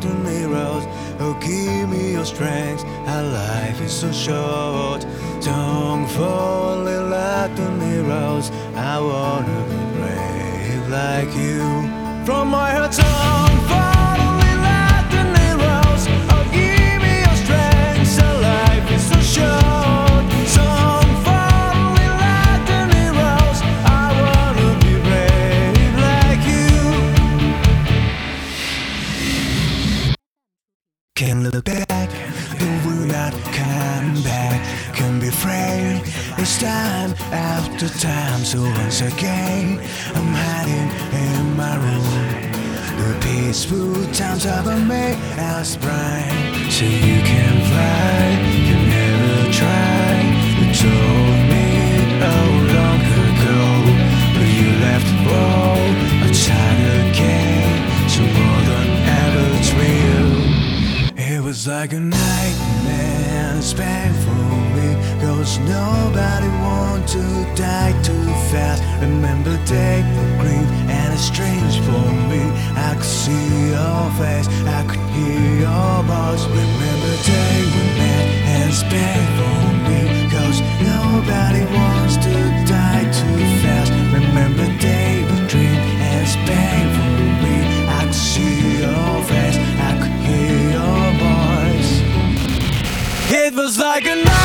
the mirrors. Oh give me your strength. Our life is so short. Song falling like the mirrors. I wanna be brave like you. From my heart not come back. Can be afraid, it's time after time. So once again, I'm hiding in my room. The peaceful times of a May as bright. So you can fly, you never try. You told me oh long ago, but you left all a child again. So more than ever it's real. It was like a nightmare, it's painful me. Cause nobody want to die too fast. Remember day the green and it's strange for me. I could see your face, I could hear your voice. Remember day Was like a nightmare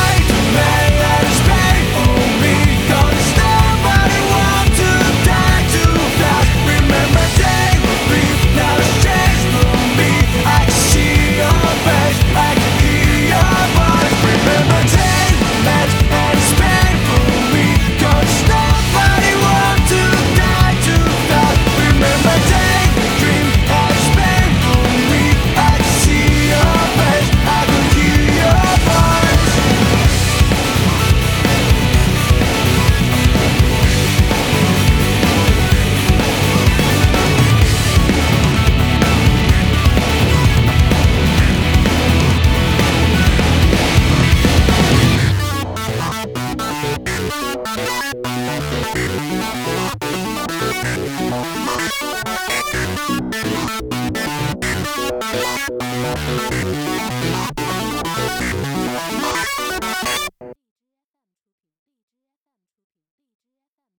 Thank